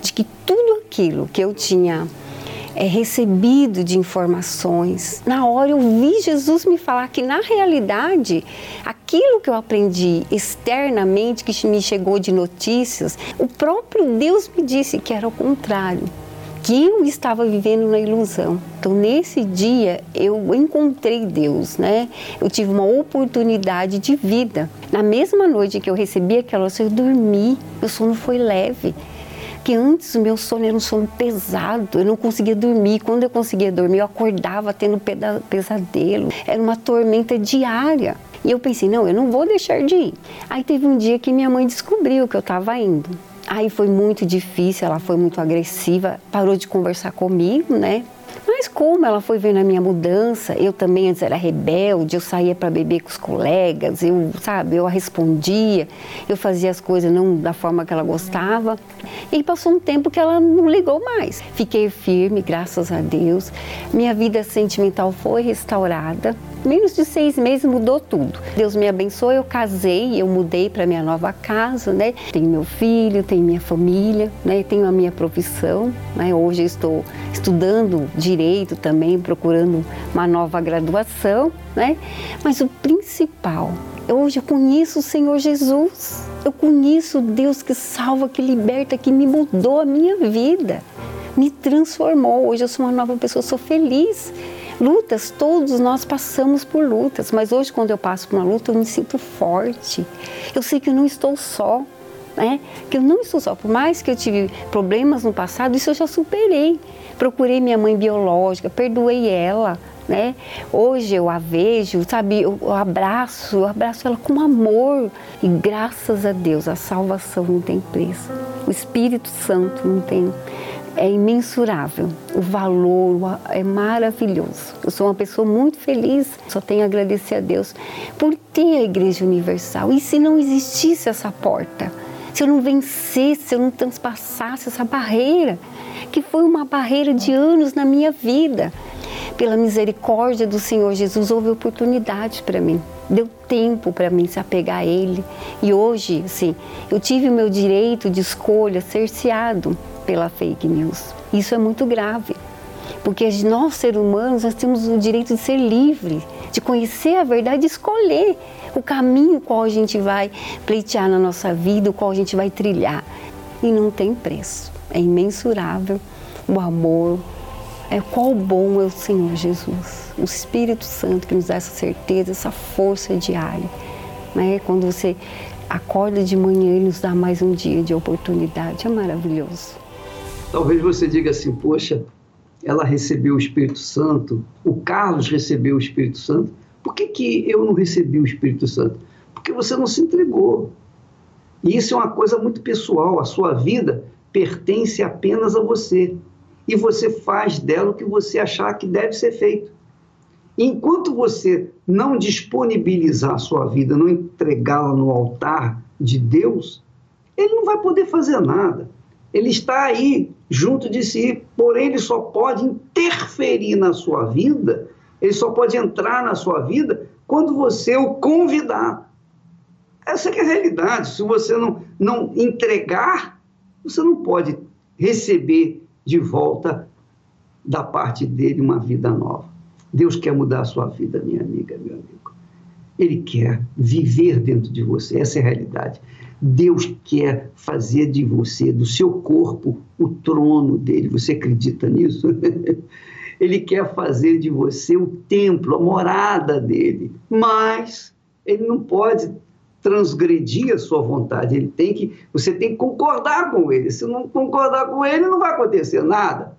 de que tudo aquilo que eu tinha é, recebido de informações, na hora eu vi Jesus me falar que na realidade aquilo que eu aprendi externamente, que me chegou de notícias, o próprio Deus me disse que era o contrário que eu estava vivendo na ilusão. Então, nesse dia, eu encontrei Deus, né? Eu tive uma oportunidade de vida. Na mesma noite que eu recebi aquela oração, eu dormi, meu sono foi leve. Que antes o meu sono era um sono pesado, eu não conseguia dormir. Quando eu conseguia dormir, eu acordava tendo pesadelo. Era uma tormenta diária. E eu pensei, não, eu não vou deixar de ir. Aí teve um dia que minha mãe descobriu que eu estava indo. Aí foi muito difícil, ela foi muito agressiva, parou de conversar comigo, né? Como ela foi vendo a minha mudança, eu também antes era rebelde, eu saía para beber com os colegas, eu, sabe, eu a respondia, eu fazia as coisas não da forma que ela gostava. E passou um tempo que ela não ligou mais. Fiquei firme, graças a Deus. Minha vida sentimental foi restaurada. menos de seis meses mudou tudo. Deus me abençoou, eu casei, eu mudei para minha nova casa, né? Tenho meu filho, tenho minha família, né? Tenho a minha profissão, né? Hoje eu estou estudando direito também, procurando uma nova graduação, né? Mas o principal, hoje eu conheço o Senhor Jesus. Eu conheço Deus que salva, que liberta, que me mudou a minha vida, me transformou. Hoje eu sou uma nova pessoa, sou feliz. Lutas, todos nós passamos por lutas, mas hoje, quando eu passo por uma luta, eu me sinto forte. Eu sei que eu não estou só, né? Que eu não estou só. Por mais que eu tive problemas no passado, isso eu já superei. Procurei minha mãe biológica, perdoei ela, né? Hoje eu a vejo, sabe? Eu, abraço, eu abraço ela com amor. E graças a Deus, a salvação não tem preço. O Espírito Santo não tem é imensurável. O valor é maravilhoso. Eu sou uma pessoa muito feliz, só tenho a agradecer a Deus por ter a Igreja Universal. E se não existisse essa porta? Se eu não vencesse, se eu não transpassasse essa barreira, que foi uma barreira de anos na minha vida. Pela misericórdia do Senhor Jesus, houve oportunidade para mim. Deu tempo para mim se apegar a Ele. E hoje, sim, eu tive o meu direito de escolha cerceado pela fake news. Isso é muito grave, porque nós, seres humanos, nós temos o direito de ser livre, de conhecer a verdade e escolher o caminho qual a gente vai pleitear na nossa vida, o qual a gente vai trilhar. E não tem preço, é imensurável o amor, é qual bom é o Senhor Jesus, o Espírito Santo que nos dá essa certeza, essa força diária. Né? Quando você acorda de manhã e nos dá mais um dia de oportunidade, é maravilhoso. Talvez você diga assim, poxa, ela recebeu o Espírito Santo, o Carlos recebeu o Espírito Santo, por que, que eu não recebi o Espírito Santo? Porque você não se entregou. E isso é uma coisa muito pessoal, a sua vida pertence apenas a você. E você faz dela o que você achar que deve ser feito. Enquanto você não disponibilizar a sua vida, não entregá-la no altar de Deus, ele não vai poder fazer nada. Ele está aí junto de si, porém ele só pode interferir na sua vida, ele só pode entrar na sua vida quando você o convidar. Essa é a realidade. Se você não, não entregar, você não pode receber de volta da parte dele uma vida nova. Deus quer mudar a sua vida, minha amiga, meu amigo. Ele quer viver dentro de você, essa é a realidade. Deus quer fazer de você, do seu corpo, o trono dele. Você acredita nisso? ele quer fazer de você o templo, a morada dele. Mas ele não pode transgredir a sua vontade. Ele tem que, você tem que concordar com ele. Se não concordar com ele, não vai acontecer nada.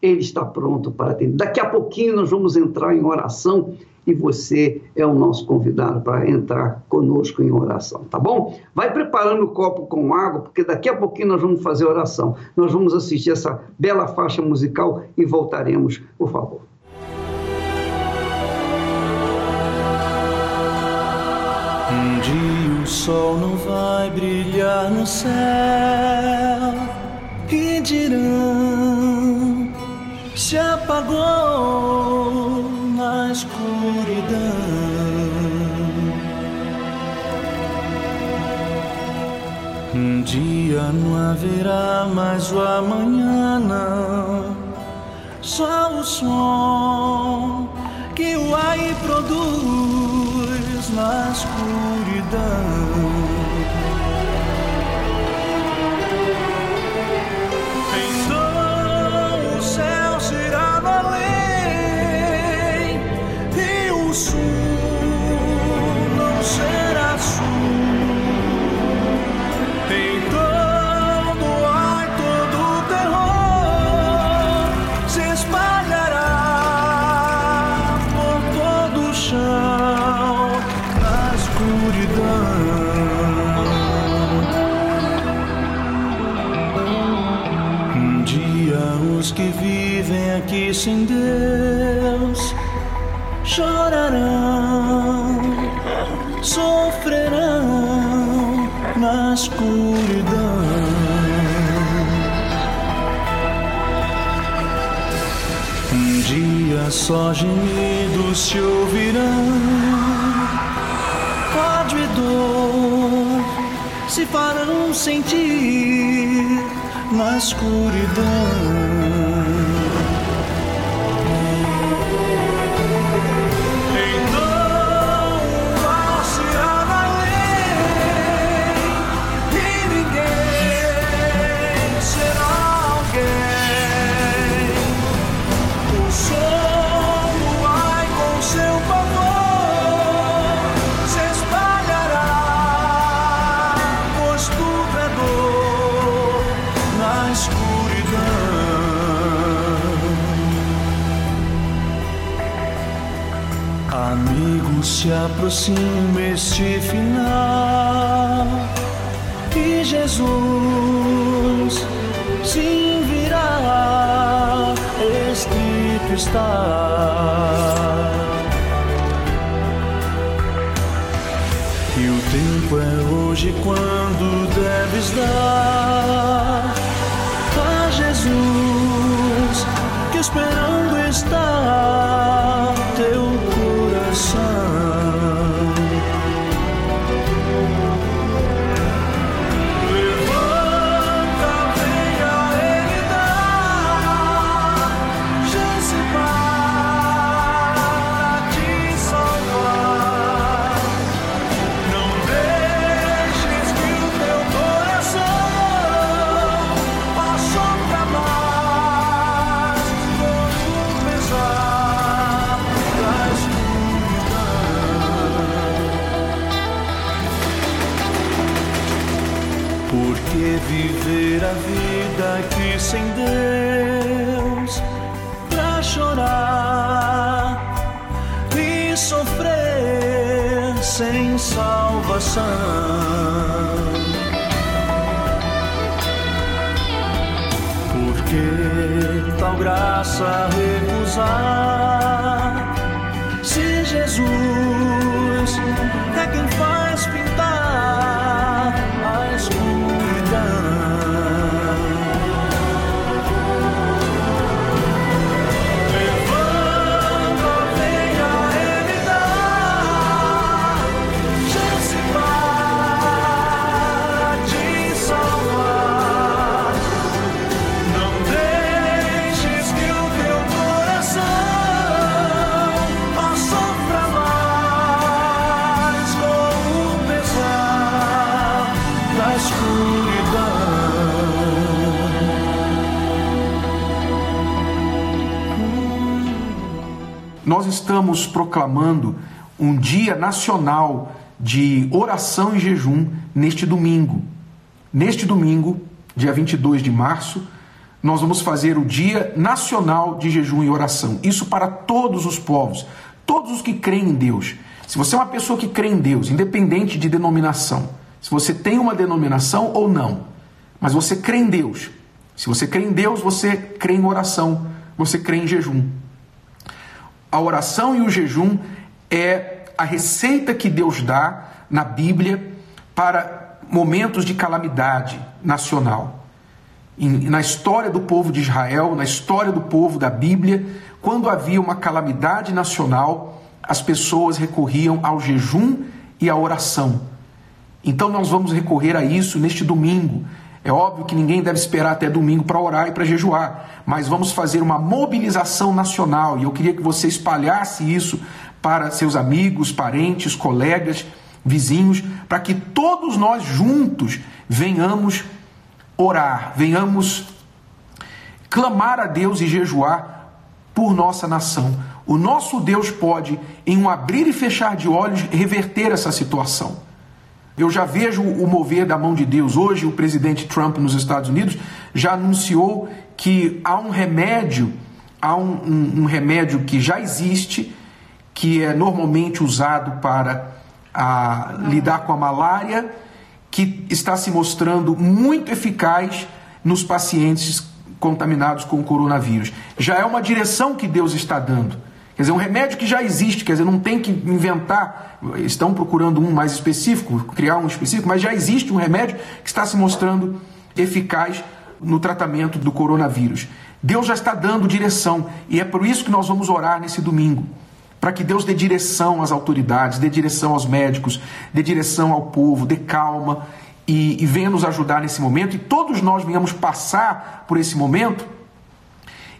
Ele está pronto para atender. Daqui a pouquinho nós vamos entrar em oração e você é o nosso convidado para entrar conosco em oração, tá bom? Vai preparando o copo com água, porque daqui a pouquinho nós vamos fazer oração. Nós vamos assistir essa bela faixa musical e voltaremos, por favor. Um dia o sol não vai brilhar no céu e dirão se apagou dia não haverá mais o amanhã, não. Só o som que o ar produz na escuridão. Sem Deus chorarão, sofrerão na escuridão. Um dia só gemidos se ouvirão. Ódio e dor se farão sentir na escuridão. Se aproxima este final e Jesus sim virá, escrito está. E o tempo é hoje quando deves dar a Jesus que esperando está viver a vida aqui sem Deus, pra chorar e sofrer sem salvação. Porque tal graça recusar, estamos proclamando um dia nacional de oração e jejum neste domingo. Neste domingo, dia 22 de março, nós vamos fazer o Dia Nacional de Jejum e Oração. Isso para todos os povos, todos os que creem em Deus. Se você é uma pessoa que crê em Deus, independente de denominação, se você tem uma denominação ou não, mas você crê em Deus. Se você crê em Deus, você crê em oração, você crê em jejum. A oração e o jejum é a receita que Deus dá na Bíblia para momentos de calamidade nacional. na história do povo de Israel, na história do povo da Bíblia, quando havia uma calamidade nacional, as pessoas recorriam ao jejum e à oração. Então nós vamos recorrer a isso neste domingo, é óbvio que ninguém deve esperar até domingo para orar e para jejuar, mas vamos fazer uma mobilização nacional e eu queria que você espalhasse isso para seus amigos, parentes, colegas, vizinhos, para que todos nós juntos venhamos orar, venhamos clamar a Deus e jejuar por nossa nação. O nosso Deus pode, em um abrir e fechar de olhos, reverter essa situação. Eu já vejo o mover da mão de Deus. Hoje, o presidente Trump nos Estados Unidos já anunciou que há um remédio, há um, um, um remédio que já existe, que é normalmente usado para a, lidar com a malária, que está se mostrando muito eficaz nos pacientes contaminados com o coronavírus. Já é uma direção que Deus está dando. Quer dizer, um remédio que já existe, quer dizer, não tem que inventar, estão procurando um mais específico, criar um específico, mas já existe um remédio que está se mostrando eficaz no tratamento do coronavírus. Deus já está dando direção e é por isso que nós vamos orar nesse domingo. Para que Deus dê direção às autoridades, dê direção aos médicos, dê direção ao povo, dê calma e, e venha nos ajudar nesse momento. E todos nós venhamos passar por esse momento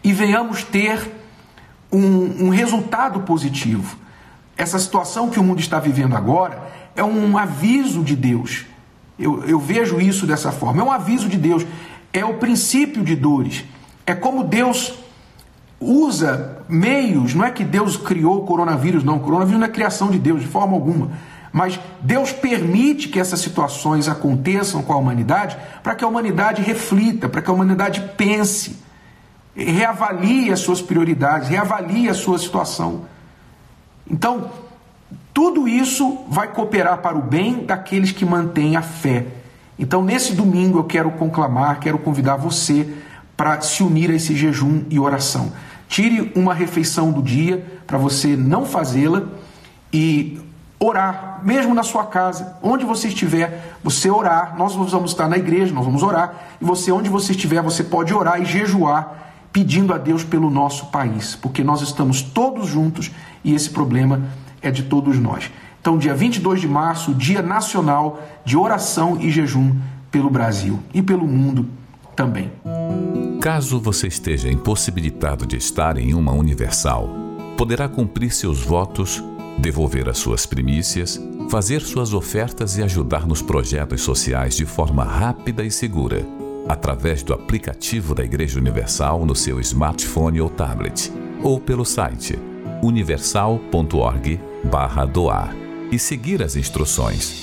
e venhamos ter um, um resultado positivo. Essa situação que o mundo está vivendo agora é um aviso de Deus. Eu, eu vejo isso dessa forma. É um aviso de Deus. É o princípio de dores. É como Deus usa meios. Não é que Deus criou o coronavírus, não. O coronavírus não é criação de Deus, de forma alguma. Mas Deus permite que essas situações aconteçam com a humanidade para que a humanidade reflita, para que a humanidade pense, reavalie as suas prioridades, reavalie a sua situação. Então, tudo isso vai cooperar para o bem daqueles que mantêm a fé. Então, nesse domingo, eu quero conclamar, quero convidar você para se unir a esse jejum e oração. Tire uma refeição do dia para você não fazê-la e orar, mesmo na sua casa, onde você estiver, você orar. Nós vamos estar na igreja, nós vamos orar, e você, onde você estiver, você pode orar e jejuar, pedindo a Deus pelo nosso país, porque nós estamos todos juntos e esse problema é de todos nós. Então, dia 22 de março, Dia Nacional de Oração e Jejum pelo Brasil e pelo mundo também. Caso você esteja impossibilitado de estar em uma universal, poderá cumprir seus votos, devolver as suas primícias, fazer suas ofertas e ajudar nos projetos sociais de forma rápida e segura, através do aplicativo da Igreja Universal no seu smartphone ou tablet, ou pelo site universal.org/doar e seguir as instruções.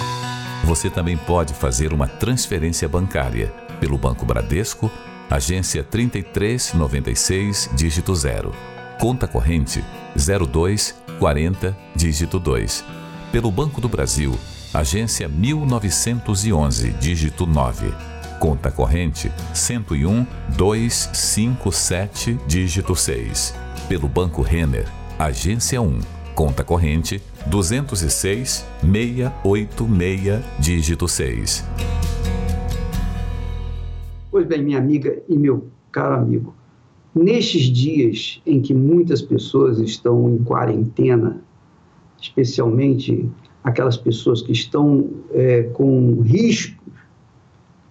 Você também pode fazer uma transferência bancária pelo Banco Bradesco, agência 3396, dígito 0. Conta corrente 02 40, dígito 2. Pelo Banco do Brasil, agência 1911, dígito 9. Conta corrente 101 257, dígito 6. Pelo Banco Renner, agência 1, conta corrente 206 686, dígito 6. Pois bem, minha amiga e meu caro amigo, nestes dias em que muitas pessoas estão em quarentena, especialmente aquelas pessoas que estão é, com riscos,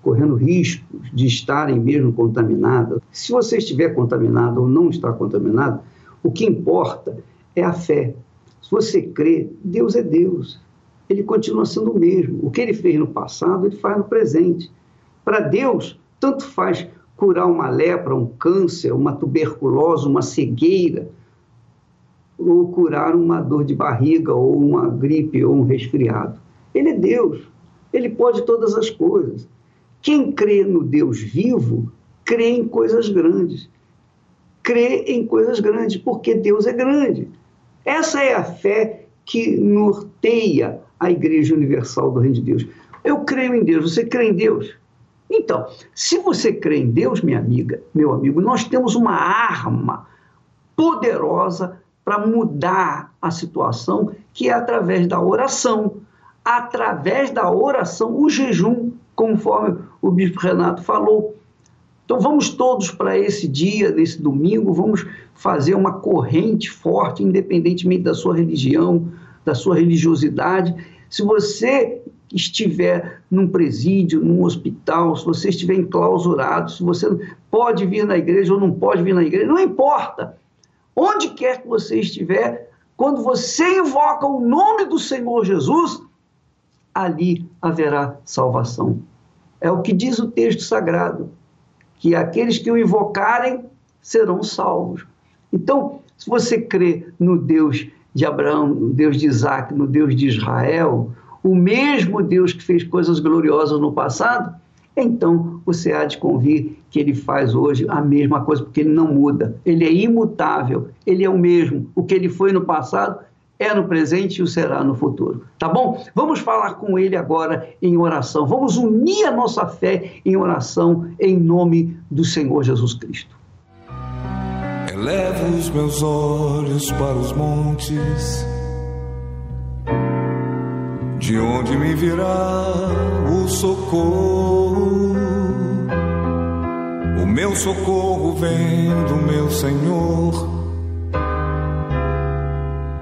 correndo riscos de estarem mesmo contaminadas, se você estiver contaminado ou não está contaminado, o que importa é a fé. Se você crê, Deus é Deus. Ele continua sendo o mesmo. O que ele fez no passado, ele faz no presente. Para Deus, tanto faz curar uma lepra, um câncer, uma tuberculose, uma cegueira, ou curar uma dor de barriga, ou uma gripe, ou um resfriado. Ele é Deus. Ele pode todas as coisas. Quem crê no Deus vivo, crê em coisas grandes. Crê em coisas grandes, porque Deus é grande. Essa é a fé que norteia a Igreja Universal do Reino de Deus. Eu creio em Deus. Você crê em Deus? Então, se você crê em Deus, minha amiga, meu amigo, nós temos uma arma poderosa para mudar a situação, que é através da oração. Através da oração, o jejum, conforme o bispo Renato falou. Então vamos todos para esse dia, nesse domingo, vamos fazer uma corrente forte, independentemente da sua religião, da sua religiosidade. Se você estiver num presídio, num hospital, se você estiver enclausurado, se você pode vir na igreja ou não pode vir na igreja, não importa. Onde quer que você estiver, quando você invoca o nome do Senhor Jesus, ali haverá salvação. É o que diz o texto sagrado, que aqueles que o invocarem serão salvos. Então, se você crê no Deus de Abraão, no Deus de Isaac, no Deus de Israel, o mesmo Deus que fez coisas gloriosas no passado, então você há de convir que ele faz hoje a mesma coisa, porque ele não muda. Ele é imutável, ele é o mesmo. O que ele foi no passado é no presente e o será no futuro. Tá bom? Vamos falar com ele agora em oração. Vamos unir a nossa fé em oração em nome do Senhor Jesus Cristo. Elevo os meus olhos para os montes de onde me virá o socorro? O meu socorro vem do meu Senhor,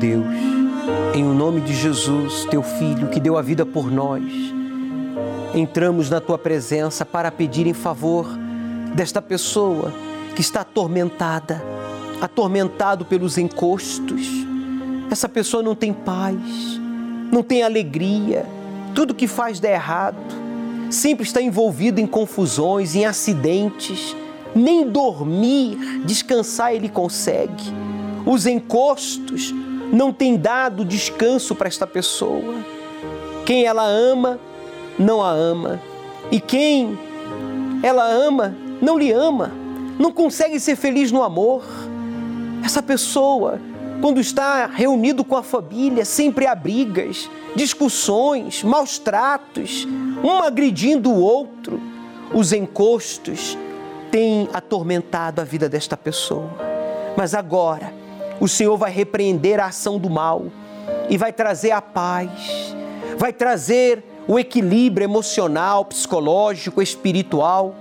Deus, em o nome de Jesus, teu filho, que deu a vida por nós, entramos na tua presença para pedir em favor desta pessoa que está atormentada, atormentado pelos encostos. Essa pessoa não tem paz, não tem alegria, tudo que faz dá errado, sempre está envolvido em confusões, em acidentes, nem dormir, descansar ele consegue. Os encostos não têm dado descanso para esta pessoa. Quem ela ama, não a ama. E quem ela ama, não lhe ama, não consegue ser feliz no amor. Essa pessoa, quando está reunido com a família, sempre há brigas, discussões, maus tratos, um agredindo o outro. Os encostos têm atormentado a vida desta pessoa. Mas agora, o Senhor vai repreender a ação do mal e vai trazer a paz, vai trazer o equilíbrio emocional, psicológico, espiritual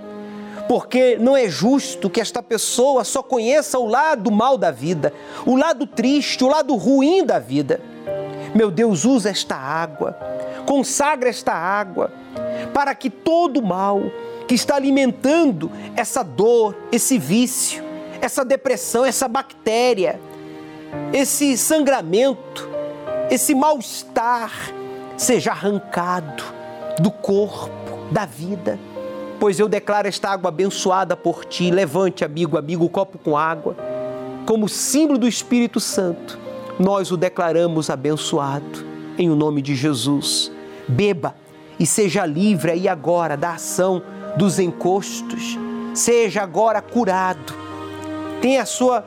porque não é justo que esta pessoa só conheça o lado mal da vida, o lado triste, o lado ruim da vida. Meu Deus, usa esta água, consagra esta água, para que todo mal que está alimentando essa dor, esse vício, essa depressão, essa bactéria, esse sangramento, esse mal-estar, seja arrancado do corpo, da vida pois eu declaro esta água abençoada por ti. Levante, amigo, amigo, o copo com água. Como símbolo do Espírito Santo, nós o declaramos abençoado. Em o nome de Jesus. Beba e seja livre aí agora da ação dos encostos. Seja agora curado. Tenha a sua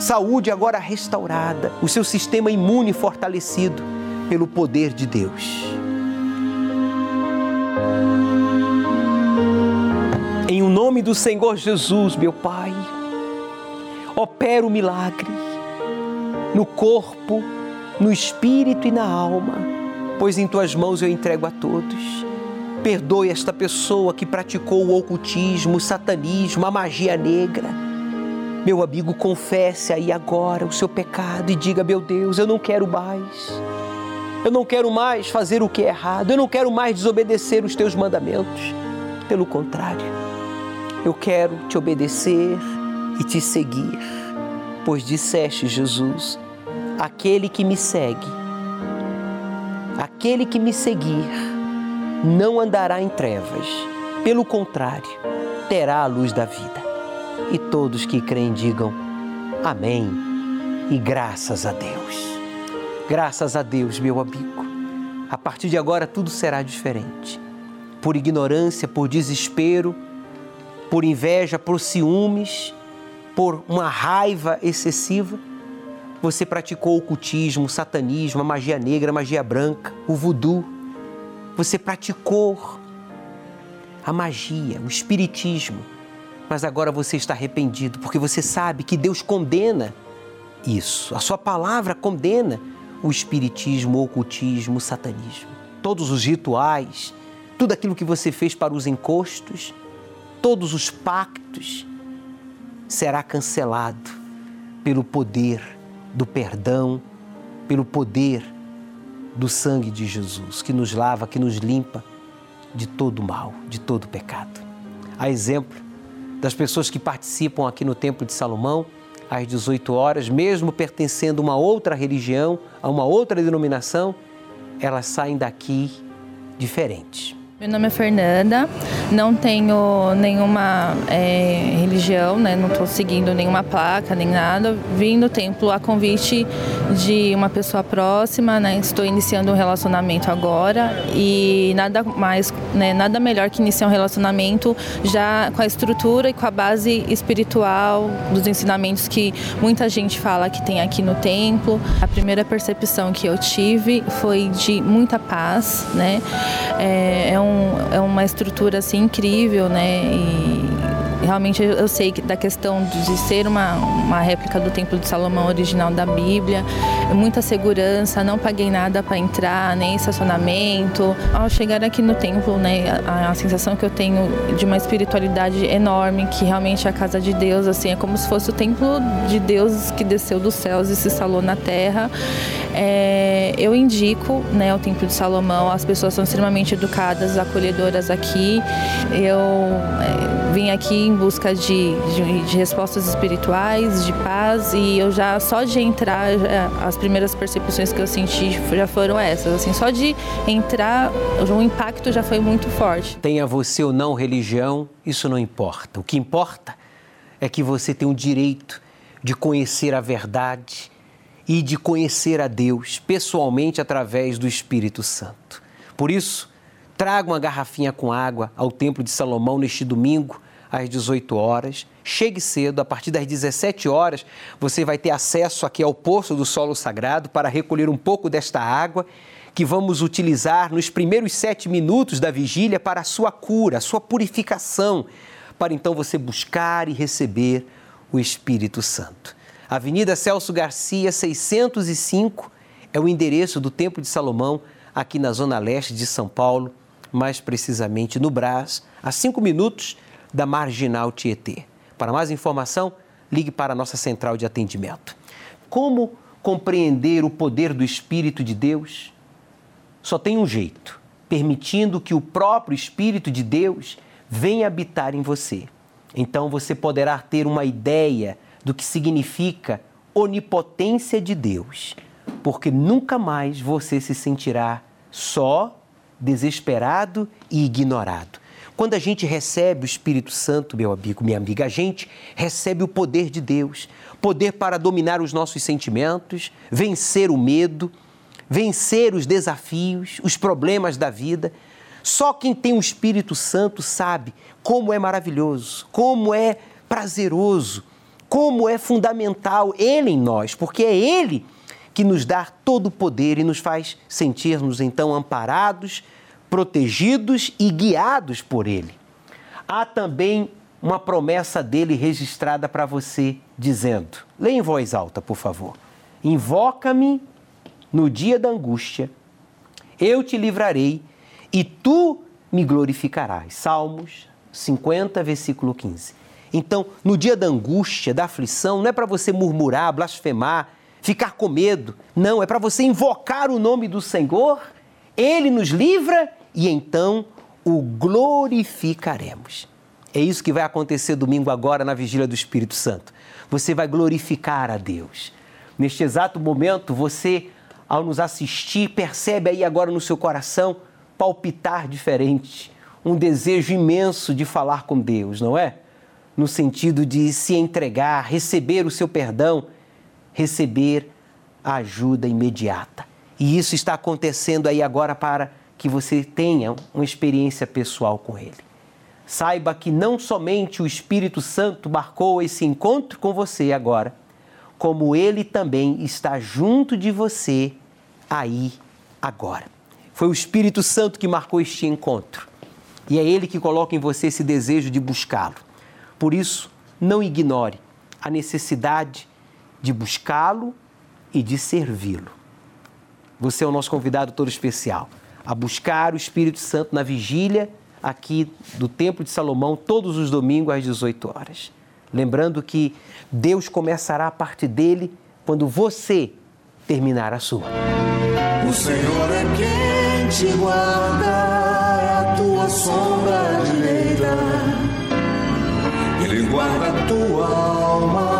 saúde agora restaurada, o seu sistema imune fortalecido pelo poder de Deus. Em o nome do Senhor Jesus, meu Pai, opera o milagre no corpo, no espírito e na alma, pois em tuas mãos eu entrego a todos. Perdoe esta pessoa que praticou o ocultismo, o satanismo, a magia negra. Meu amigo, confesse aí agora o seu pecado e diga: Meu Deus, eu não quero mais. Eu não quero mais fazer o que é errado. Eu não quero mais desobedecer os teus mandamentos. Pelo contrário, eu quero te obedecer e te seguir, pois disseste, Jesus, aquele que me segue, aquele que me seguir, não andará em trevas, pelo contrário, terá a luz da vida. E todos que creem digam amém e graças a Deus. Graças a Deus, meu amigo. A partir de agora tudo será diferente. Por ignorância, por desespero, por inveja, por ciúmes, por uma raiva excessiva. Você praticou o ocultismo, o satanismo, a magia negra, a magia branca, o voodoo. Você praticou a magia, o espiritismo. Mas agora você está arrependido porque você sabe que Deus condena isso. A sua palavra condena o espiritismo, o ocultismo, o satanismo. Todos os rituais, tudo aquilo que você fez para os encostos, todos os pactos, será cancelado pelo poder do perdão, pelo poder do sangue de Jesus, que nos lava, que nos limpa de todo mal, de todo pecado. A exemplo das pessoas que participam aqui no Templo de Salomão, às 18 horas, mesmo pertencendo a uma outra religião, a uma outra denominação, elas saem daqui diferentes meu nome é Fernanda, não tenho nenhuma é, religião, né? não estou seguindo nenhuma placa nem nada. Vim no templo a convite de uma pessoa próxima, né? Estou iniciando um relacionamento agora e nada mais, né? Nada melhor que iniciar um relacionamento já com a estrutura e com a base espiritual dos ensinamentos que muita gente fala que tem aqui no templo. A primeira percepção que eu tive foi de muita paz, né? É, é, um, é uma estrutura assim incrível, né? E realmente eu sei da questão de ser uma, uma réplica do Templo de Salomão original da Bíblia, muita segurança, não paguei nada para entrar, nem estacionamento. Ao chegar aqui no templo, né, a, a, sensação que eu tenho de uma espiritualidade enorme, que realmente é a casa de Deus, assim, é como se fosse o templo de Deus que desceu dos céus e se instalou na terra. É, eu indico né, o Templo de Salomão, as pessoas são extremamente educadas, acolhedoras aqui. Eu é, vim aqui em busca de, de, de, respostas espirituais, de paz, e eu já, só de entrar, já, as primeiras percepções que eu senti já foram essas. Assim, só de entrar, o impacto já foi muito forte. Tenha você ou não religião, isso não importa. O que importa é que você tem o direito de conhecer a verdade e de conhecer a Deus pessoalmente através do Espírito Santo. Por isso, traga uma garrafinha com água ao Templo de Salomão neste domingo, às 18 horas. Chegue cedo, a partir das 17 horas você vai ter acesso aqui ao Poço do Solo Sagrado para recolher um pouco desta água que vamos utilizar nos primeiros sete minutos da vigília para a sua cura, a sua purificação, para então você buscar e receber o Espírito Santo. Avenida Celso Garcia, 605, é o endereço do Templo de Salomão, aqui na zona leste de São Paulo, mais precisamente no Brás, a cinco minutos da Marginal Tietê. Para mais informação, ligue para a nossa central de atendimento. Como compreender o poder do Espírito de Deus? Só tem um jeito: permitindo que o próprio Espírito de Deus venha habitar em você. Então você poderá ter uma ideia do que significa onipotência de Deus, porque nunca mais você se sentirá só, desesperado e ignorado. Quando a gente recebe o Espírito Santo, meu amigo, minha amiga, a gente recebe o poder de Deus poder para dominar os nossos sentimentos, vencer o medo, vencer os desafios, os problemas da vida. Só quem tem o Espírito Santo sabe como é maravilhoso, como é prazeroso como é fundamental Ele em nós, porque é Ele que nos dá todo o poder e nos faz sentir-nos então amparados, protegidos e guiados por Ele. Há também uma promessa dele registrada para você, dizendo: leia em voz alta, por favor. Invoca-me no dia da angústia, eu te livrarei e tu me glorificarás. Salmos 50, versículo 15. Então, no dia da angústia, da aflição, não é para você murmurar, blasfemar, ficar com medo. Não, é para você invocar o nome do Senhor, ele nos livra e então o glorificaremos. É isso que vai acontecer domingo agora na vigília do Espírito Santo. Você vai glorificar a Deus. Neste exato momento, você, ao nos assistir, percebe aí agora no seu coração palpitar diferente, um desejo imenso de falar com Deus, não é? no sentido de se entregar, receber o seu perdão, receber a ajuda imediata. E isso está acontecendo aí agora para que você tenha uma experiência pessoal com Ele. Saiba que não somente o Espírito Santo marcou esse encontro com você agora, como Ele também está junto de você aí agora. Foi o Espírito Santo que marcou este encontro. E é Ele que coloca em você esse desejo de buscá-lo. Por isso, não ignore a necessidade de buscá-lo e de servi-lo. Você é o nosso convidado todo especial a buscar o Espírito Santo na vigília aqui do Templo de Salomão todos os domingos às 18 horas. Lembrando que Deus começará a parte dele quando você terminar a sua. O Senhor é quem te guarda, a tua sombra direita ele guarda a tua alma,